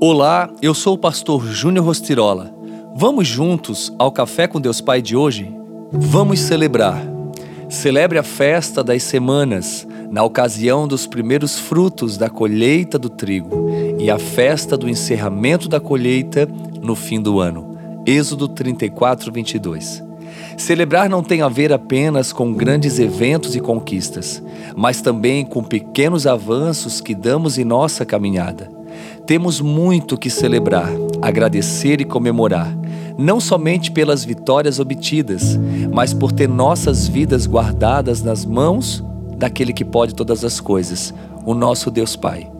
Olá, eu sou o pastor Júnior Rostirola. Vamos juntos ao Café com Deus Pai de hoje? Vamos celebrar. Celebre a festa das semanas, na ocasião dos primeiros frutos da colheita do trigo, e a festa do encerramento da colheita no fim do ano. Êxodo 34, 22. Celebrar não tem a ver apenas com grandes eventos e conquistas, mas também com pequenos avanços que damos em nossa caminhada. Temos muito que celebrar, agradecer e comemorar, não somente pelas vitórias obtidas, mas por ter nossas vidas guardadas nas mãos daquele que pode todas as coisas, o nosso Deus Pai.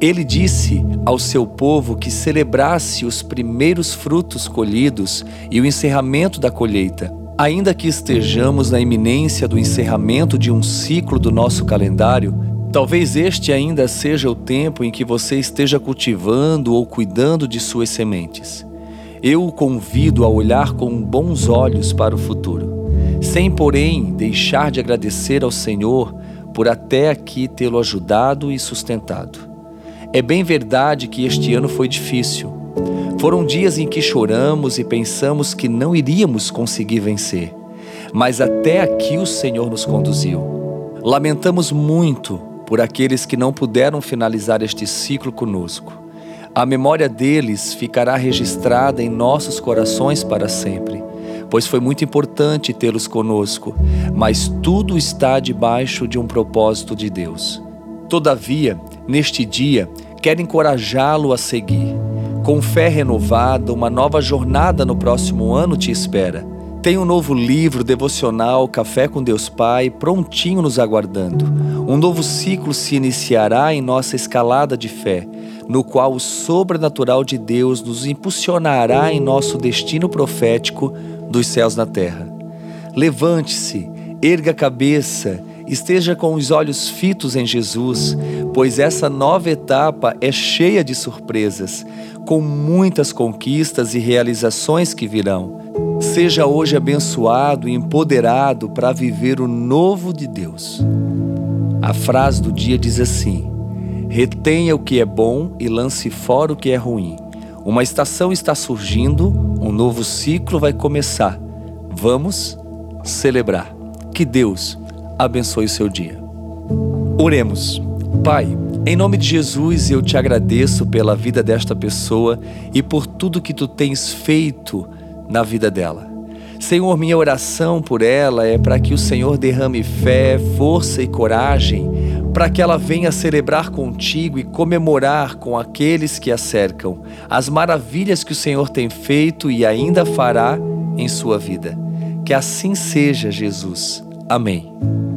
Ele disse ao seu povo que celebrasse os primeiros frutos colhidos e o encerramento da colheita. Ainda que estejamos na iminência do encerramento de um ciclo do nosso calendário, talvez este ainda seja o tempo em que você esteja cultivando ou cuidando de suas sementes. Eu o convido a olhar com bons olhos para o futuro, sem, porém, deixar de agradecer ao Senhor por até aqui tê-lo ajudado e sustentado. É bem verdade que este ano foi difícil foram dias em que choramos e pensamos que não iríamos conseguir vencer, mas até aqui o Senhor nos conduziu. Lamentamos muito por aqueles que não puderam finalizar este ciclo conosco. A memória deles ficará registrada em nossos corações para sempre, pois foi muito importante tê-los conosco, mas tudo está debaixo de um propósito de Deus. Todavia, neste dia, quero encorajá-lo a seguir com fé renovada, uma nova jornada no próximo ano te espera. Tem um novo livro devocional Café com Deus Pai prontinho nos aguardando. Um novo ciclo se iniciará em nossa escalada de fé, no qual o sobrenatural de Deus nos impulsionará em nosso destino profético dos céus na terra. Levante-se, erga a cabeça, esteja com os olhos fitos em Jesus, pois essa nova etapa é cheia de surpresas com muitas conquistas e realizações que virão. Seja hoje abençoado e empoderado para viver o novo de Deus. A frase do dia diz assim: Retenha o que é bom e lance fora o que é ruim. Uma estação está surgindo, um novo ciclo vai começar. Vamos celebrar. Que Deus abençoe seu dia. Oremos. Pai, em nome de Jesus, eu te agradeço pela vida desta pessoa e por tudo que tu tens feito na vida dela. Senhor, minha oração por ela é para que o Senhor derrame fé, força e coragem, para que ela venha celebrar contigo e comemorar com aqueles que a cercam as maravilhas que o Senhor tem feito e ainda fará em sua vida. Que assim seja, Jesus. Amém.